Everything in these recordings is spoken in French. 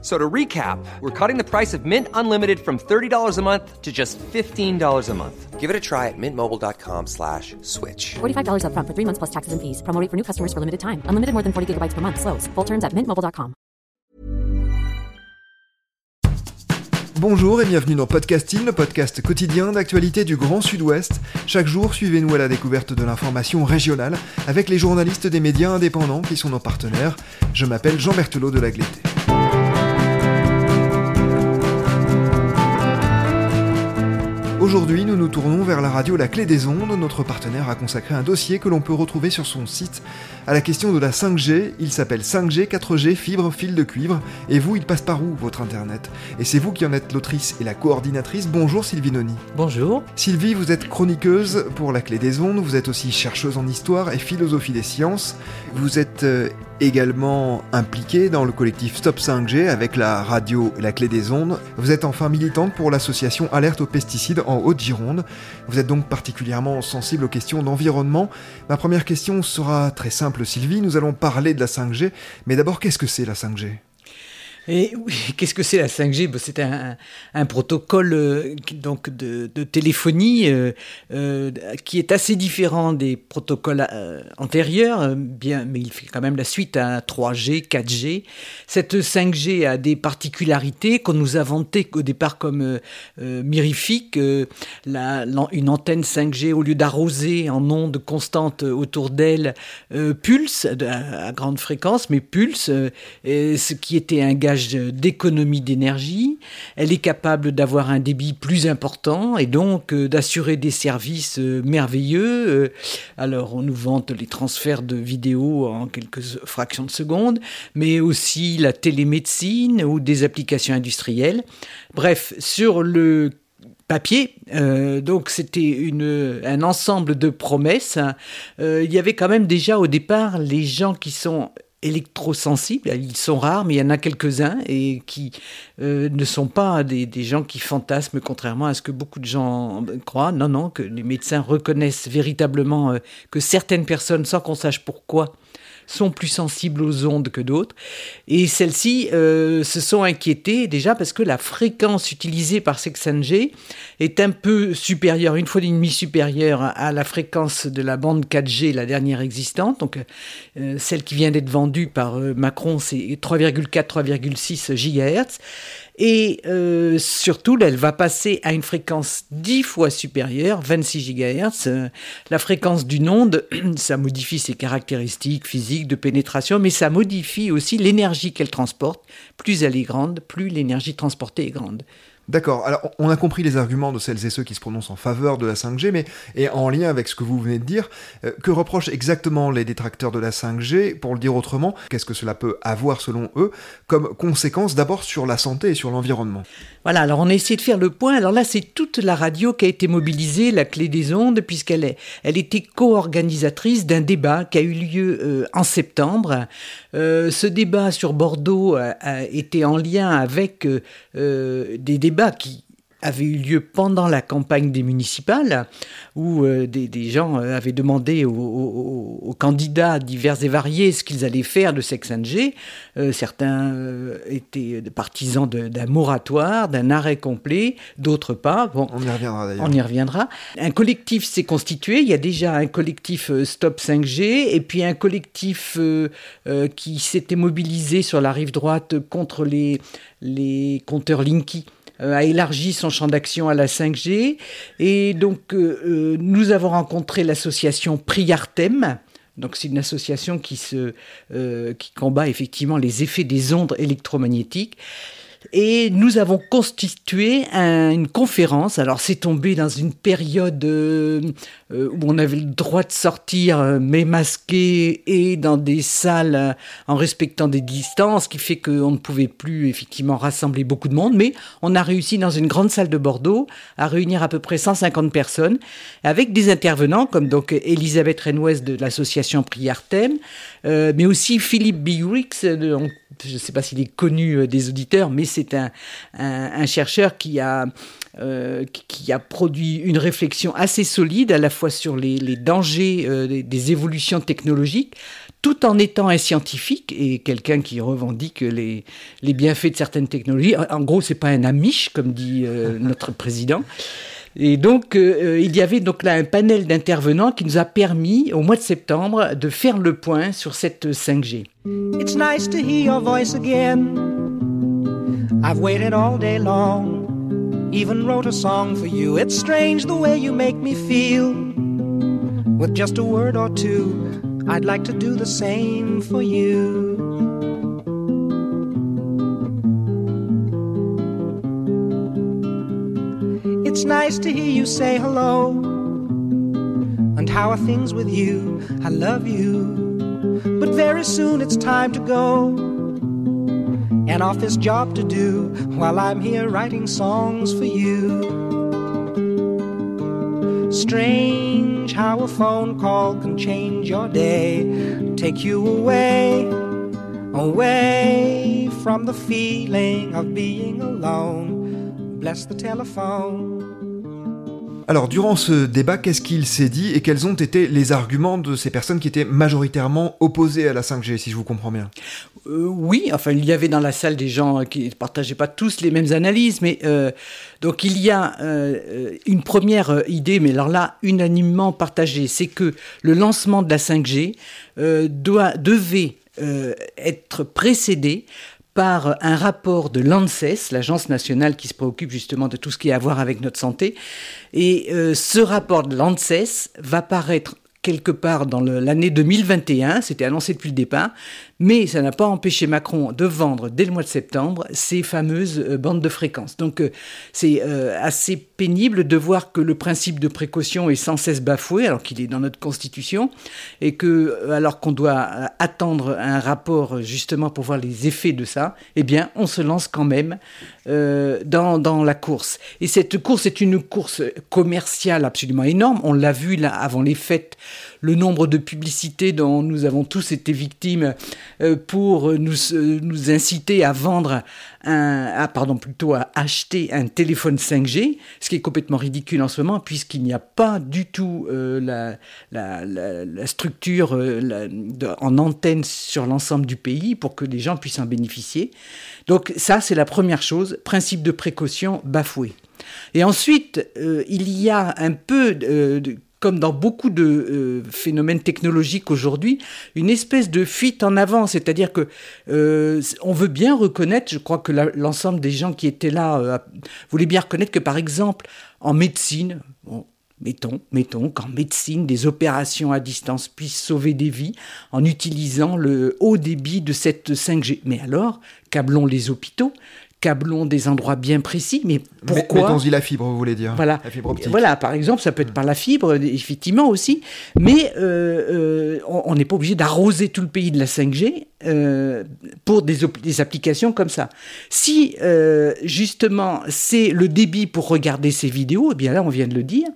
So to recap, we're cutting the price of Mint Unlimited from $30 a month to just $15 a month. Give it a try at mintmobile.com slash switch. $45 upfront for three months plus taxes and fees. Promo rate for new customers for limited time. Unlimited more than 40 gigabytes per month. Slows. Full terms at mintmobile.com. Bonjour et bienvenue dans Podcasting, le podcast quotidien d'actualité du Grand Sud-Ouest. Chaque jour, suivez-nous à la découverte de l'information régionale avec les journalistes des médias indépendants qui sont nos partenaires. Je m'appelle Jean Berthelot de la Glété. Aujourd'hui, nous nous tournons vers la radio La Clé des Ondes. Notre partenaire a consacré un dossier que l'on peut retrouver sur son site à la question de la 5G. Il s'appelle 5G, 4G, fibre, fil de cuivre. Et vous, il passe par où votre internet? Et c'est vous qui en êtes l'autrice et la coordinatrice. Bonjour Sylvie Noni. Bonjour. Sylvie, vous êtes chroniqueuse pour La Clé des Ondes. Vous êtes aussi chercheuse en histoire et philosophie des sciences. Vous êtes euh, également impliquée dans le collectif Stop 5G avec la radio La Clé des Ondes. Vous êtes enfin militante pour l'association Alerte aux pesticides en Haute-Gironde. Vous êtes donc particulièrement sensible aux questions d'environnement. Ma première question sera très simple Sylvie, nous allons parler de la 5G, mais d'abord qu'est-ce que c'est la 5G et oui, qu'est-ce que c'est la 5G C'est un, protocole euh, donc de, téléphonie euh, euh, qui est assez différent des protocoles antérieurs, bien, mais il fait quand même la suite à 3G, 4G. Cette 5G a des particularités qu'on nous a vantées au départ comme mirifiques. Une antenne 5G, au lieu d'arroser en ondes constantes autour d'elle, pulse à, grande fréquence, mais pulse, ce qui était un gage d'économie d'énergie, elle est capable d'avoir un débit plus important et donc euh, d'assurer des services euh, merveilleux. Euh, alors on nous vante les transferts de vidéos en quelques fractions de secondes, mais aussi la télémédecine ou des applications industrielles. Bref, sur le papier. donc c'était un ensemble de promesses. il y avait quand même déjà au départ les gens qui sont électrosensibles. Ils sont rares, mais il y en a quelques-uns et qui euh, ne sont pas des, gens qui fantasment, contrairement à ce que beaucoup de gens croient. Non, non, que les médecins reconnaissent véritablement euh, que certaines personnes, sans qu'on sache pourquoi, sont plus sensibles aux ondes que d'autres. Et celles-ci euh, se sont inquiétées déjà parce que la fréquence utilisée par ces 5G est un peu supérieure, une fois et demie supérieure à la fréquence de la bande 4G, la dernière existante. Donc euh, celle qui vient d'être vendue par euh, Macron, c'est 3,4-3,6 GHz. Et euh, surtout, elle va passer à une fréquence 10 fois supérieure, 26 GHz. Euh, la fréquence d'une onde, ça modifie ses caractéristiques physiques de pénétration, mais ça modifie aussi l'énergie qu'elle transporte. Plus elle est grande, plus l'énergie transportée est grande. D'accord, alors on a compris les arguments de celles et ceux qui se prononcent en faveur de la 5G, mais et en lien avec ce que vous venez de dire, euh, que reprochent exactement les détracteurs de la 5G Pour le dire autrement, qu'est-ce que cela peut avoir selon eux comme conséquence d'abord sur la santé et sur l'environnement? Voilà, alors on a essayé de faire le point. Alors là, c'est toute la radio qui a été mobilisée, la clé des ondes, puisqu'elle est, elle était co-organisatrice d'un débat qui a eu lieu euh, en septembre. Euh, ce débat sur Bordeaux été en lien avec des débats qui avait eu lieu pendant la campagne des municipales, où euh, des, des, gens euh, avaient demandé aux, aux, aux, candidats divers et variés ce qu'ils allaient faire de Sex G. Euh, certains euh, étaient partisans d'un moratoire, d'un arrêt complet, d'autres pas. Bon, on y reviendra d'ailleurs. On y reviendra. Un collectif s'est constitué. Il y a déjà un collectif Stop 5G et puis un collectif qui s'était mobilisé sur la rive droite contre les, les compteurs Linky a élargi son champ d'action à la 5G. Et donc, euh, euh, nous avons rencontré l'association Priartem. Donc, c'est une association qui, se, qui combat effectivement les effets des ondes électromagnétiques. Et nous avons constitué une conférence. Alors c'est tombé dans une période euh, euh, où on avait le droit de sortir, euh, mais masqué et dans des salles en respectant des distances, ce qui fait qu'on ne pouvait plus effectivement rassembler beaucoup de monde. Mais on a réussi dans une grande salle de Bordeaux à réunir à peu près 150 personnes avec des intervenants comme donc Elisabeth Renouez de l'association Prière Thème, mais aussi Philippe Biurix, je ne sais pas s'il est connu des auditeurs, mais c'est un, un, chercheur qui a, euh, qui a produit une réflexion assez solide à la fois sur les, les dangers euh, des, évolutions technologiques, tout en étant un scientifique et quelqu'un qui revendique les, les, bienfaits de certaines technologies. En gros, c'est pas un amiche, comme dit euh, notre président. Et donc, il y avait donc là un panel d'intervenants qui nous a permis, au mois de septembre, de faire le point sur cette 5G. It's nice to hear your voice again. I've waited all day long, even wrote a song for you. It's strange the way you make me feel. With just a word or two, I'd like to do the same for you. It's nice to hear you say hello. And how are things with you? I love you. But very soon it's time to go an office job to do while I'm here writing songs for you. Strange how a phone call can change your day, take you away, away from the feeling of being alone. Bless the telephone. Alors, durant ce débat, qu'est-ce qu'il s'est dit et quels ont été les arguments de ces personnes qui étaient majoritairement opposées à la 5G, si je vous comprends bien? Euh, Oui, enfin, il y avait dans la salle des gens qui ne partageaient pas tous les mêmes analyses, mais euh, donc il y a euh, une première idée, mais alors là, unanimement partagée, c'est que le lancement de la 5G doit, devait être précédé par un rapport de l'ANSES, l'agence nationale qui se préoccupe justement de tout ce qui a à voir avec notre santé. Et euh, ce rapport de l'ANSES va paraître quelque part dans l'année 2021, c'était annoncé depuis le départ, mais ça n'a pas empêché Macron de vendre dès le mois de septembre ces fameuses euh, bandes de fréquences. Donc euh, c'est euh, assez pénible de voir que le principe de précaution est sans cesse bafoué, alors qu'il est dans notre Constitution, et que alors qu'on doit attendre un rapport justement pour voir les effets de ça, eh bien on se lance quand même dans, dans la course. Et cette course est une course commerciale absolument énorme. On l'a vu là avant les fêtes le nombre de publicités dont nous avons tous été victimes pour nous, euh, nous inciter à vendre un, ah, pardon, plutôt à acheter un téléphone 5G, ce qui est complètement ridicule en ce moment, puisqu'il n'y a pas du tout euh, la, la, structure en antenne sur l'ensemble du pays pour que les gens puissent en bénéficier. Donc ça, c'est la première chose, principe de précaution bafoué. Et ensuite, il y a un peu de, comme dans beaucoup de euh, phénomènes technologiques aujourd'hui, une espèce de fuite en avant, c'est-à-dire que euh, on veut bien reconnaître, je crois que l'ensemble des gens qui étaient là euh, voulaient bien reconnaître que par exemple en médecine, mettons, mettons qu'en médecine, des opérations à distance puissent sauver des vies en utilisant le haut débit de cette 5G. Mais alors, câblons les hôpitaux, câblons des endroits bien précis, mais pourquoi Mettons-y la fibre, vous voulez dire Voilà, la fibre optique. Voilà, par exemple, ça peut être par la fibre, effectivement aussi, mais euh, euh, on n'est pas obligé d'arroser tout le pays de la 5G euh, pour des, des, applications comme ça. Si justement c'est le débit pour regarder ces vidéos, eh bien là, on vient de le dire,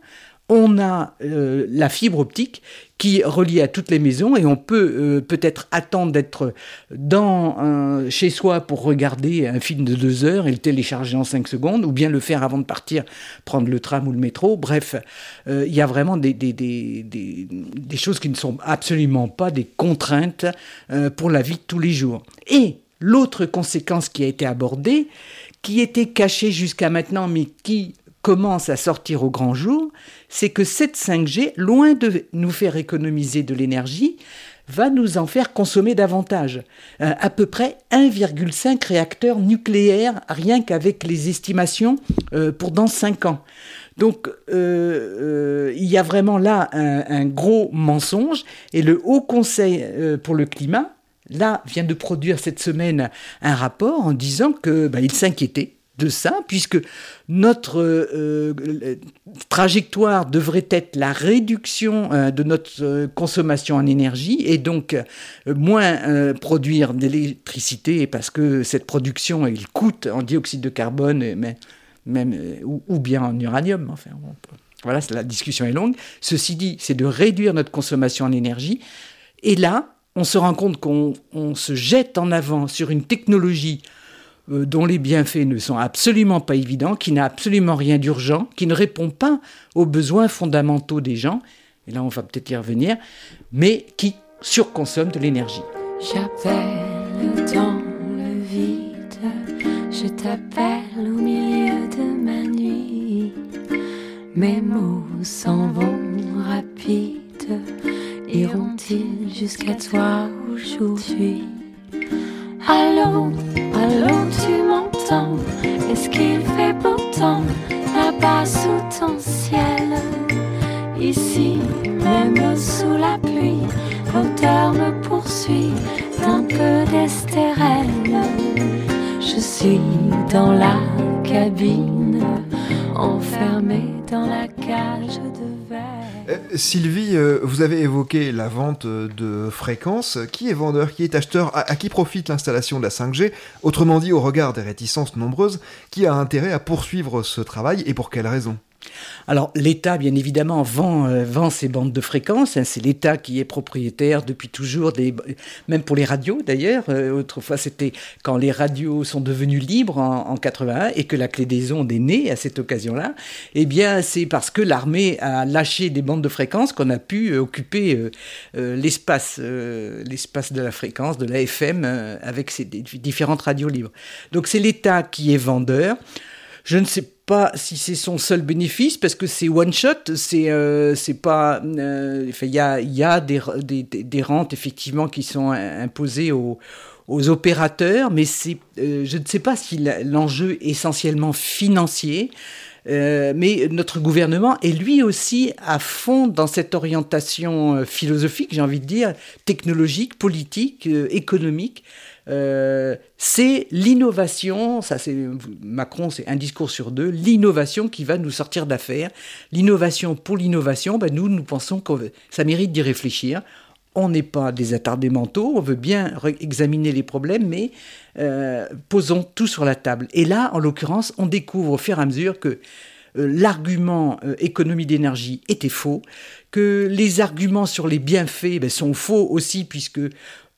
on a la fibre optique qui relie à toutes les maisons et on peut euh, peut-être attendre d'être dans chez soi pour regarder un film de deux heures et le télécharger en cinq secondes ou bien le faire avant de partir prendre le tram ou le métro. Bref, euh, il y a vraiment des, des, choses qui ne sont absolument pas des contraintes euh, pour la vie de tous les jours. Et l'autre conséquence qui a été abordée, qui était cachée jusqu'à maintenant mais qui commence à sortir au grand jour, c'est que cette 5G, loin de nous faire économiser de l'énergie, va nous en faire consommer davantage. Euh, à peu près 1,5 réacteurs nucléaires, rien qu'avec les estimations euh, pour dans 5 ans. Donc euh, il y a vraiment là un, gros mensonge et le Haut Conseil pour le climat là, vient de produire cette semaine un rapport en disant que bah, il s'inquiétait de ça, puisque notre euh, trajectoire devrait être la réduction euh, de notre euh, consommation en énergie et donc moins produire d'électricité parce que cette production, il coûte en dioxyde de carbone, mais, même, ou, bien en uranium. Enfin, voilà, la discussion est longue. Ceci dit, c'est de réduire notre consommation en énergie. Et là, on se rend compte qu'on se jette en avant sur une technologie euh, dont les bienfaits ne sont absolument pas évidents, qui n'a absolument rien d'urgent, qui ne répond pas aux besoins fondamentaux des gens, et là on va peut-être y revenir, mais qui surconsomme de l'énergie. J'appelle dans le vide, je t'appelle au milieu de ma nuit. Mes mots s'en vont rapides, iront-ils jusqu'à toi aujourd'hui? Allô, allô, tu m'entends Est-ce qu'il fait pourtant là-bas sous ton ciel Ici, même sous la pluie, l'auteur me poursuit d'un peu d'estérène. Je suis dans la cabine, enfermé dans la cage de verre. Euh, Sylvie, euh, vous avez évoqué la vente de fréquences. Qui est vendeur Qui est acheteur à, qui profite l'installation de la 5G Autrement dit, au regard des réticences nombreuses, qui a intérêt à poursuivre ce travail et pour quelles raisons? Alors l'État, bien évidemment, vend, euh, vend ces bandes de fréquences. Hein. c'est l'État qui est propriétaire depuis toujours, des, même pour les radios d'ailleurs. Euh, autrefois, c'était quand les radios sont devenues libres en, 81 et que la clé des ondes est née à cette occasion-là. Eh bien, c'est parce que l'armée a lâché des bandes de fréquences qu'on a pu euh, occuper l'espace, l'espace de la fréquence, de la FM, avec ces différentes radios libres. Donc c'est l'État qui est vendeur. Je ne sais pas si c'est son seul bénéfice parce que c'est one shot, c'est euh, c'est pas euh, il y a il y a des, des, des, rentes effectivement qui sont imposées aux aux opérateurs, mais c'est euh, je ne sais pas si l'enjeu essentiellement financier. Mais notre gouvernement est lui aussi à fond dans cette orientation philosophique, j'ai envie de dire, technologique, politique, économique, euh, c'est l'innovation, ça c'est Macron, c'est un discours sur deux, l'innovation qui va nous sortir d'affaires. L'innovation pour l'innovation, ben nous, nous pensons que ça mérite d'y réfléchir. On n'est pas des attardés mentaux, on veut bien examiner les problèmes, mais euh, posons tout sur la table. Et là, en l'occurrence, on découvre au fur et à mesure que euh, l'argument économie d'énergie était faux, que les arguments sur les bienfaits ben, sont faux aussi, puisque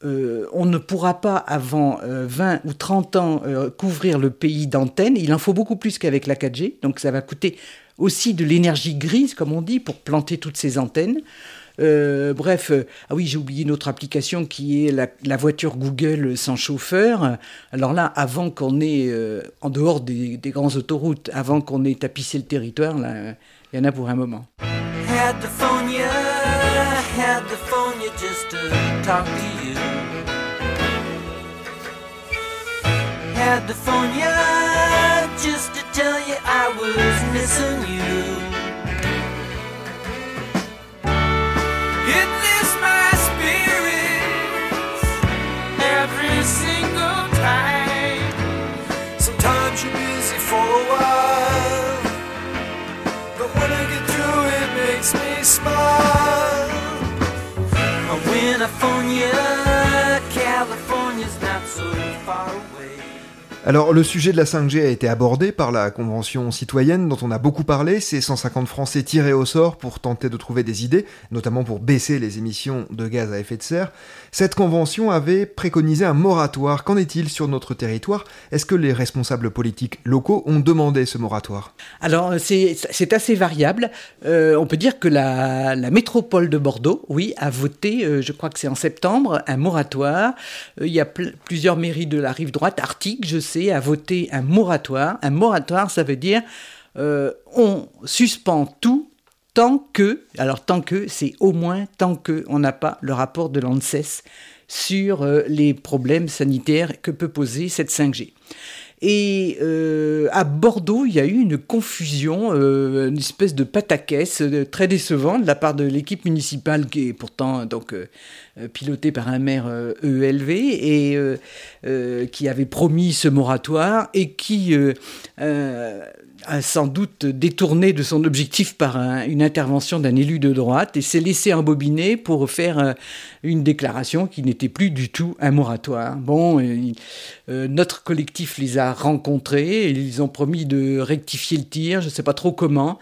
euh, on ne pourra pas avant 20 euh, ou 30 ans euh, couvrir le pays d'antennes. Il en faut beaucoup plus qu'avec la 4G. Donc ça va coûter aussi de l'énergie grise, comme on dit, pour planter toutes ces antennes. Bref, ah oui, j'ai oublié une autre application qui est la, voiture Google sans chauffeur. Alors là, avant qu'on ait, en dehors des, des grandes autoroutes, avant qu'on ait tapissé le territoire, là, il y en a pour un moment. Had the phone, yeah, just to tell you I was missing you. Alors le sujet de la 5G a été abordé par la Convention citoyenne dont on a beaucoup parlé, ces 150 Français tirés au sort pour tenter de trouver des idées, notamment pour baisser les émissions de gaz à effet de serre. Cette convention avait préconisé un moratoire. Qu'en est-il sur notre territoire? Est-ce que les responsables politiques locaux ont demandé ce moratoire? Alors c'est assez variable. Euh, on peut dire que la, métropole de Bordeaux, oui, a voté, euh, je crois que c'est en septembre, un moratoire. Euh, il y a plusieurs mairies de la rive droite, Arctique, je sais, à voter un moratoire. Un moratoire, ça veut dire on suspend tout tant que, alors tant que, c'est au moins tant que on n'a pas le rapport de l'ANSES sur euh, les problèmes sanitaires que peut poser cette 5G. Et euh, à Bordeaux, il y a eu une confusion, euh, une espèce de pataquès euh, très décevant de la part de l'équipe municipale qui est pourtant donc pilotée par un maire ELV et euh, euh, qui avait promis ce moratoire et qui a sans doute détourné de son objectif par un- une intervention d'un élu de droite et s'est laissé embobiner pour faire une déclaration qui n'était plus du tout un moratoire. Bon, euh, notre collectif les a rencontrés et ils ont promis de rectifier le tir, je ne sais pas trop comment.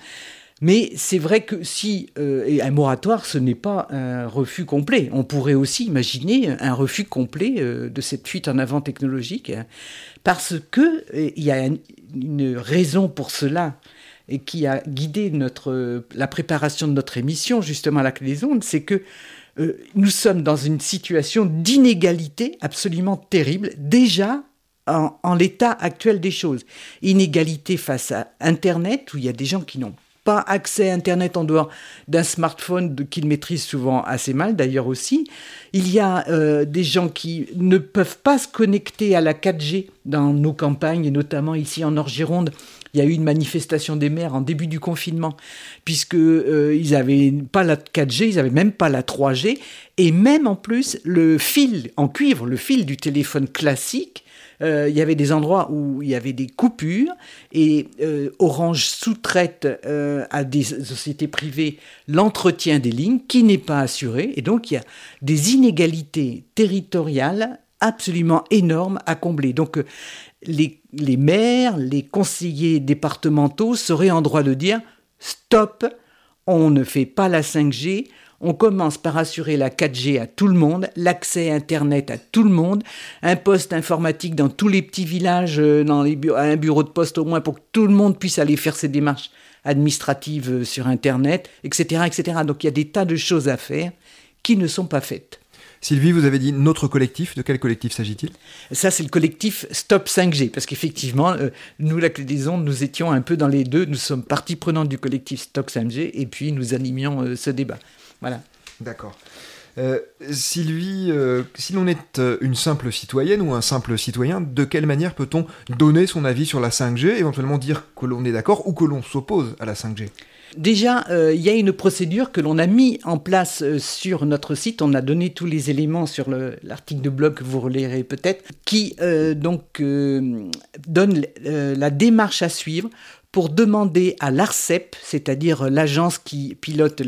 Mais c'est vrai que si euh, un moratoire, ce n'est pas un refus complet. On pourrait aussi imaginer un refus complet euh, de cette fuite en avant technologique, hein, parce que il y a un- une raison pour cela et qui a guidé notre la préparation de notre émission justement à la clé des ondes, c'est que euh, nous sommes dans une situation d'inégalité absolument terrible déjà en, l'état actuel des choses. Inégalité face à Internet, où il y a des gens qui n'ont pas accès à Internet en dehors d'un smartphone qu'ils maîtrisent souvent assez mal d'ailleurs aussi. Il y a euh, des gens qui ne peuvent pas se connecter à la 4G dans nos campagnes, et notamment ici en Nord-Gironde. Il y a eu une manifestation des maires en début du confinement, puisque euh, ils avaient pas la 4G, ils avaient même pas la 3G, et même en plus le fil en cuivre, le fil du téléphone classique, euh, il y avait des endroits où il y avait des coupures et euh, Orange sous-traite euh, à des sociétés privées l'entretien des lignes qui n'est pas assuré et donc il y a des inégalités territoriales absolument énormes à combler. Donc euh, les, maires, les conseillers départementaux seraient en droit de dire stop, on ne fait pas la 5G, on commence par assurer la 4G à tout le monde, l'accès Internet à tout le monde, un poste informatique dans tous les petits villages, euh, un bureau de poste au moins pour que tout le monde puisse aller faire ses démarches administratives euh, sur Internet, etc., etc. Donc il y a des tas de choses à faire qui ne sont pas faites. Sylvie, vous avez dit notre collectif. De quel collectif s'agit-il? Ça, c'est le collectif Stop 5G, parce qu'effectivement, euh, nous, la clé des ondes, nous étions un peu dans les deux. Nous sommes partie prenante du collectif Stop 5G, et puis nous animions euh, ce débat. Voilà. D'accord. Euh, Sylvie, euh, si l'on est euh, une simple citoyenne ou un simple citoyen, de quelle manière peut-on donner son avis sur la 5G, éventuellement dire que l'on est d'accord ou que l'on s'oppose à la 5G Déjà, euh, il y a une procédure que l'on a mis en place euh, sur notre site. On a donné tous les éléments sur le- l'article de blog que vous relirez peut-être, qui euh, donc donne la démarche à suivre pour demander à l'ARCEP, c'est-à-dire l'agence qui pilote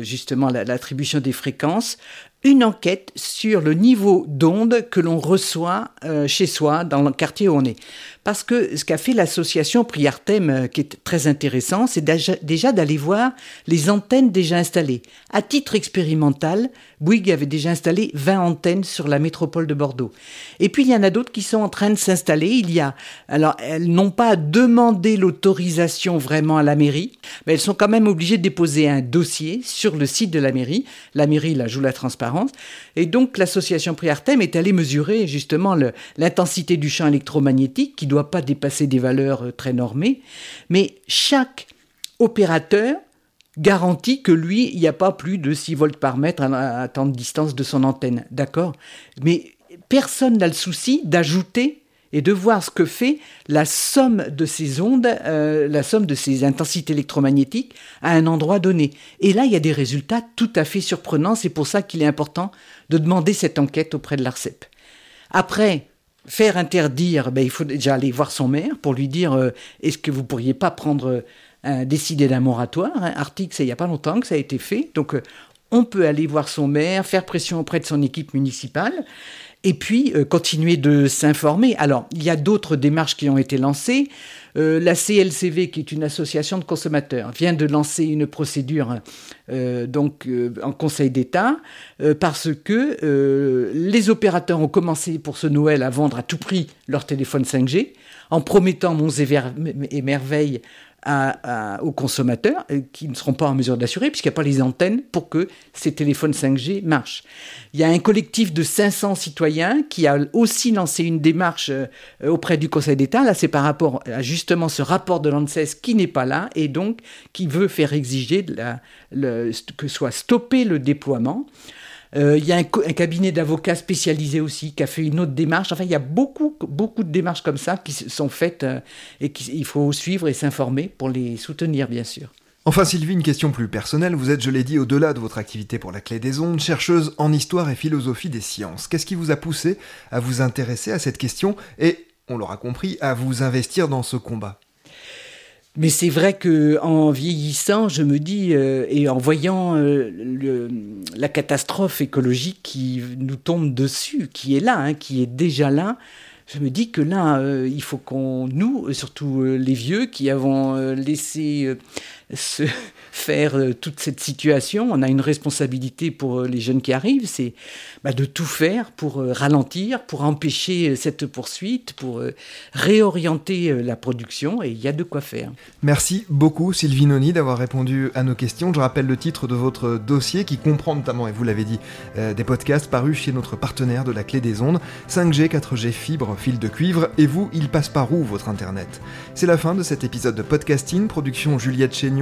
justement la- l'attribution des fréquences, une enquête sur le niveau d'onde que l'on reçoit chez soi, dans le quartier où on est. Parce que ce qu'a fait l'association Priartem, euh, qui est très intéressant, c'est déjà, d'aller voir les antennes déjà installées. À titre expérimental, Bouygues avait déjà installé 20 antennes sur la métropole de Bordeaux. Et puis il y en a d'autres qui sont en train de s'installer. Il y a, alors elles n'ont pas demandé l'autorisation vraiment à la mairie, mais elles sont quand même obligées de déposer un dossier sur le site de la mairie. La mairie, là, joue la transparence. Et donc l'association Priartem est allée mesurer justement l'intensité du champ électromagnétique qui doit pas dépasser des valeurs euh, très normées. Mais chaque opérateur garantit que lui, il n'y a pas plus de 6 volts par mètre à, tant de distance de son antenne. D'accord? Mais personne n'a le souci d'ajouter et de voir ce que fait la somme de ces ondes, euh, la somme de ces intensités électromagnétiques à un endroit donné. Et là, il y a des résultats tout à fait surprenants. C'est pour ça qu'il est important de demander cette enquête auprès de l'ARCEP. Après, faire interdire, ben, il faut déjà aller voir son maire pour lui dire euh, est-ce que vous pourriez pas prendre euh, un- décider d'un moratoire Un article, c'est il n'y a pas longtemps que ça a été fait. Donc, euh, on peut aller voir son maire, faire pression auprès de son équipe municipale et puis continuer de s'informer. Alors, il y a d'autres démarches qui ont été lancées. Euh, la CLCV, qui est une association de consommateurs, vient de lancer une procédure euh, donc euh, en Conseil d'État parce que les opérateurs ont commencé pour ce Noël à vendre à tout prix leur téléphone 5G en promettant monts et, à- à- aux consommateurs euh, qui ne seront pas en mesure d'assurer puisqu'il n'y a pas les antennes pour que ces téléphones 5G marchent. Il y a un collectif de 500 citoyens qui a aussi lancé une démarche euh, auprès du Conseil d'État. Là, c'est par rapport à justement ce rapport de l'ANSES qui n'est pas là et donc qui veut faire exiger que soit stoppé le déploiement. Euh, il y a un, cabinet d'avocats spécialisé aussi qui a fait une autre démarche. Enfin, il y a beaucoup, beaucoup de démarches comme ça qui sont faites et qu'il faut suivre et s'informer pour les soutenir, bien sûr. Enfin Sylvie, une question plus personnelle. Vous êtes, je l'ai dit, au-delà de votre activité pour la clé des ondes, chercheuse en histoire et philosophie des sciences. Qu'est-ce qui vous a poussé à vous intéresser à cette question et, on l'aura compris, à vous investir dans ce combat? Mais c'est vrai que en vieillissant, je me dis euh, et en voyant euh, la catastrophe écologique qui nous tombe dessus, qui est là, hein, qui est déjà là, je me dis que là, euh, il faut qu'on, nous, surtout les vieux qui avons laissé se faire toute cette situation, on a une responsabilité pour les jeunes qui arrivent, c'est bah, de tout faire pour euh, ralentir, pour empêcher euh, cette poursuite, pour euh, réorienter la production, et il y a de quoi faire. Merci beaucoup Sylvie Noni d'avoir répondu à nos questions. Je rappelle le titre de votre dossier qui comprend notamment, et vous l'avez dit, des podcasts parus chez notre partenaire de la clé des ondes, 5G, 4G, fibre, fil de cuivre, et vous, il passe par où votre internet? C'est la fin de cet épisode de podcasting, production Juliette Chénion,